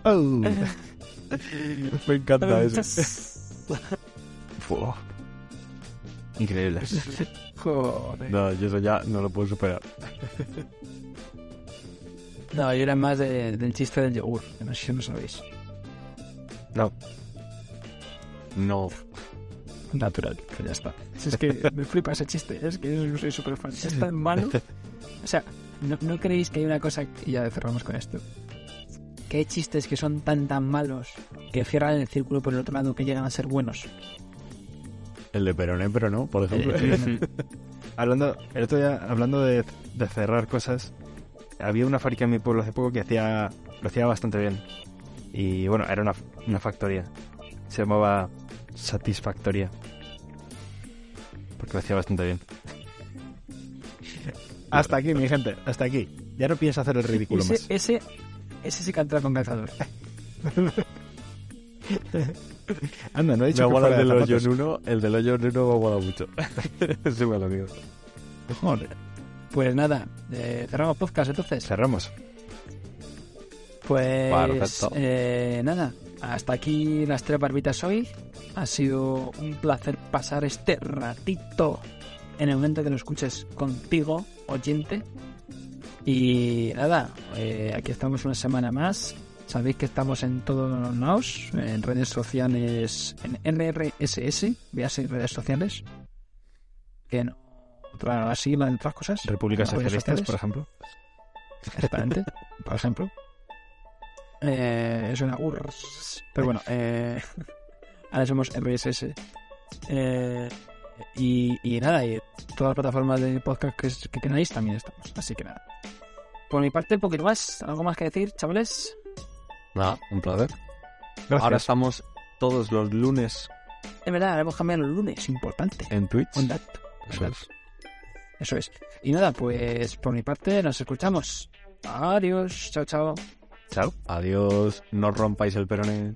Oh. Me encanta eso. Fua. Increíble. Joder. No, yo eso ya no lo puedo superar. No, yo era más de- del chiste del yogur, que no sé si lo sabéis. No, No. Natural, que ya está. Si es que me flipa ese chiste, es que yo soy súper fan. Es tan malo. O sea, ¿no, ¿no creéis que hay una cosa, y ya cerramos con esto, que hay chistes que son tan tan malos que cierran el círculo por el otro lado que llegan a ser buenos? El de peroné, pero no, por ejemplo. Eh, hablando, el otro día, hablando de, de cerrar cosas, había una fábrica en mi pueblo hace poco que hacía, lo hacía bastante bien. Y bueno, era una, una factoría. Se llamaba Satisfactoria. Porque lo hacía bastante bien. Hasta aquí, mi gente, hasta aquí. Ya no pienso hacer el ridículo ese, más. ese, ese sí que entra con calzador. Anda, no he Me dicho ha que el de del hoyo en uno, el del hoyo en uno me ha mucho. Ese me lo digo. Joder. Pues nada, eh, cerramos podcast entonces. Cerramos. Pues eh, nada, hasta aquí las tres barbitas hoy. Ha sido un placer pasar este ratito en el momento que lo escuches contigo, oyente. Y nada, eh, aquí estamos una semana más. Sabéis que estamos en todos los lados, en redes sociales, en RRSS, véase redes sociales. Que de otras cosas. Repúblicas Socialistas, por ejemplo. Exactamente, por ejemplo. Eh, es una URSS. Pero bueno, eh, ahora somos RSS. Eh, y, y nada, y todas las plataformas de podcast que, que queráis también estamos. Así que nada. Por mi parte, un poquito más. ¿Algo más que decir, chavales? Nada, un placer. Gracias. Ahora estamos todos los lunes Es verdad, haremos cambiar los lunes. Importante. en Twitch. On that. Eso es. Eso es. Y nada, pues por mi parte nos escuchamos. Adiós. Chao, chao. Chao. Adiós. No rompáis el peroné.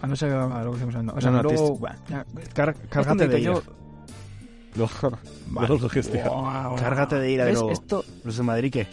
Ah, no sé lo que estamos hablando. O sea, No, no, luego... te- bueno, ya- Car- esto cárgate me de yo- Luego, Vale. luego lo gestiona. Wow, Cárgate de ira de ¿Ves? nuevo. Esto, ¿Los de Madrid qué?